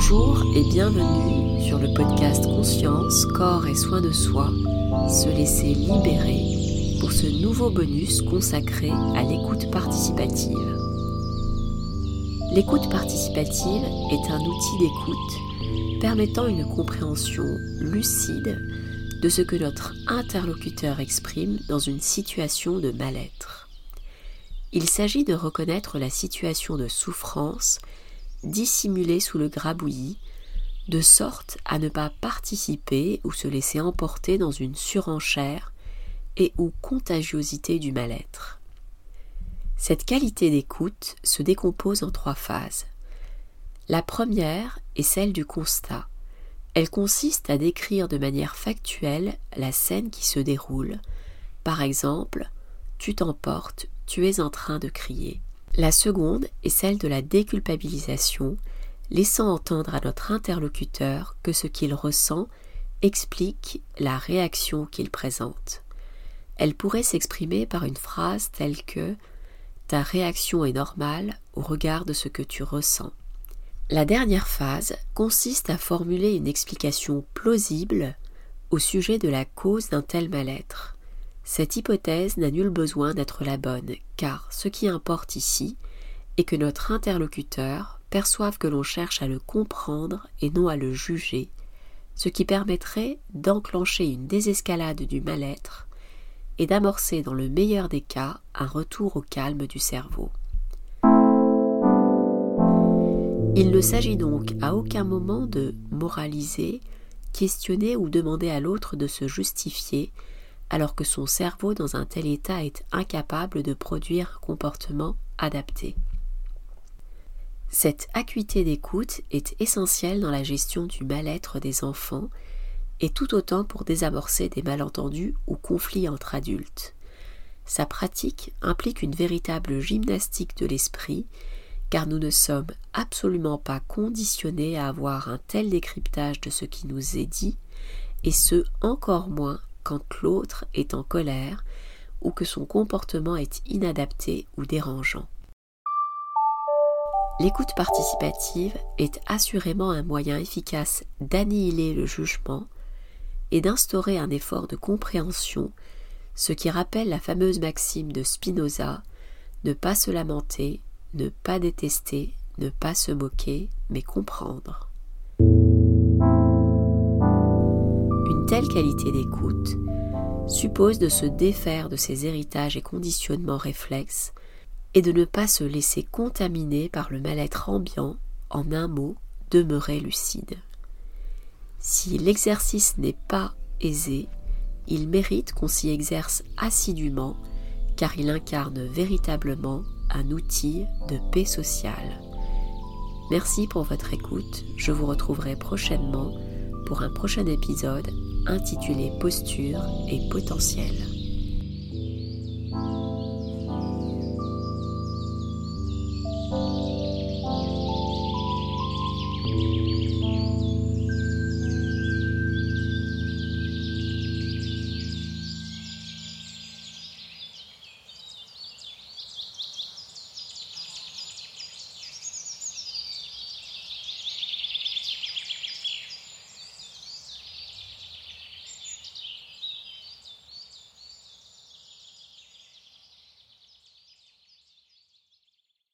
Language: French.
Bonjour et bienvenue sur le podcast Conscience, Corps et Soins de Soi, se laisser libérer pour ce nouveau bonus consacré à l'écoute participative. L'écoute participative est un outil d'écoute permettant une compréhension lucide de ce que notre interlocuteur exprime dans une situation de mal-être. Il s'agit de reconnaître la situation de souffrance dissimulée sous le grabouillis, de sorte à ne pas participer ou se laisser emporter dans une surenchère et ou contagiosité du mal-être. Cette qualité d'écoute se décompose en trois phases. La première est celle du constat. Elle consiste à décrire de manière factuelle la scène qui se déroule. Par exemple, tu t'emportes, tu es en train de crier. La seconde est celle de la déculpabilisation, laissant entendre à notre interlocuteur que ce qu'il ressent explique la réaction qu'il présente. Elle pourrait s'exprimer par une phrase telle que Ta réaction est normale au regard de ce que tu ressens. La dernière phase consiste à formuler une explication plausible au sujet de la cause d'un tel mal-être. Cette hypothèse n'a nul besoin d'être la bonne, car ce qui importe ici est que notre interlocuteur perçoive que l'on cherche à le comprendre et non à le juger, ce qui permettrait d'enclencher une désescalade du mal-être et d'amorcer dans le meilleur des cas un retour au calme du cerveau. Il ne s'agit donc à aucun moment de moraliser, questionner ou demander à l'autre de se justifier alors que son cerveau dans un tel état est incapable de produire un comportement adapté. Cette acuité d'écoute est essentielle dans la gestion du mal-être des enfants et tout autant pour désamorcer des malentendus ou conflits entre adultes. Sa pratique implique une véritable gymnastique de l'esprit car nous ne sommes absolument pas conditionnés à avoir un tel décryptage de ce qui nous est dit, et ce encore moins quand l'autre est en colère ou que son comportement est inadapté ou dérangeant. L'écoute participative est assurément un moyen efficace d'annihiler le jugement et d'instaurer un effort de compréhension, ce qui rappelle la fameuse maxime de Spinoza ne pas se lamenter, ne pas détester, ne pas se moquer, mais comprendre. Telle qualité d'écoute suppose de se défaire de ses héritages et conditionnements réflexes et de ne pas se laisser contaminer par le mal-être ambiant, en un mot, demeurer lucide. Si l'exercice n'est pas aisé, il mérite qu'on s'y exerce assidûment car il incarne véritablement un outil de paix sociale. Merci pour votre écoute. Je vous retrouverai prochainement pour un prochain épisode intitulé Posture et potentiel.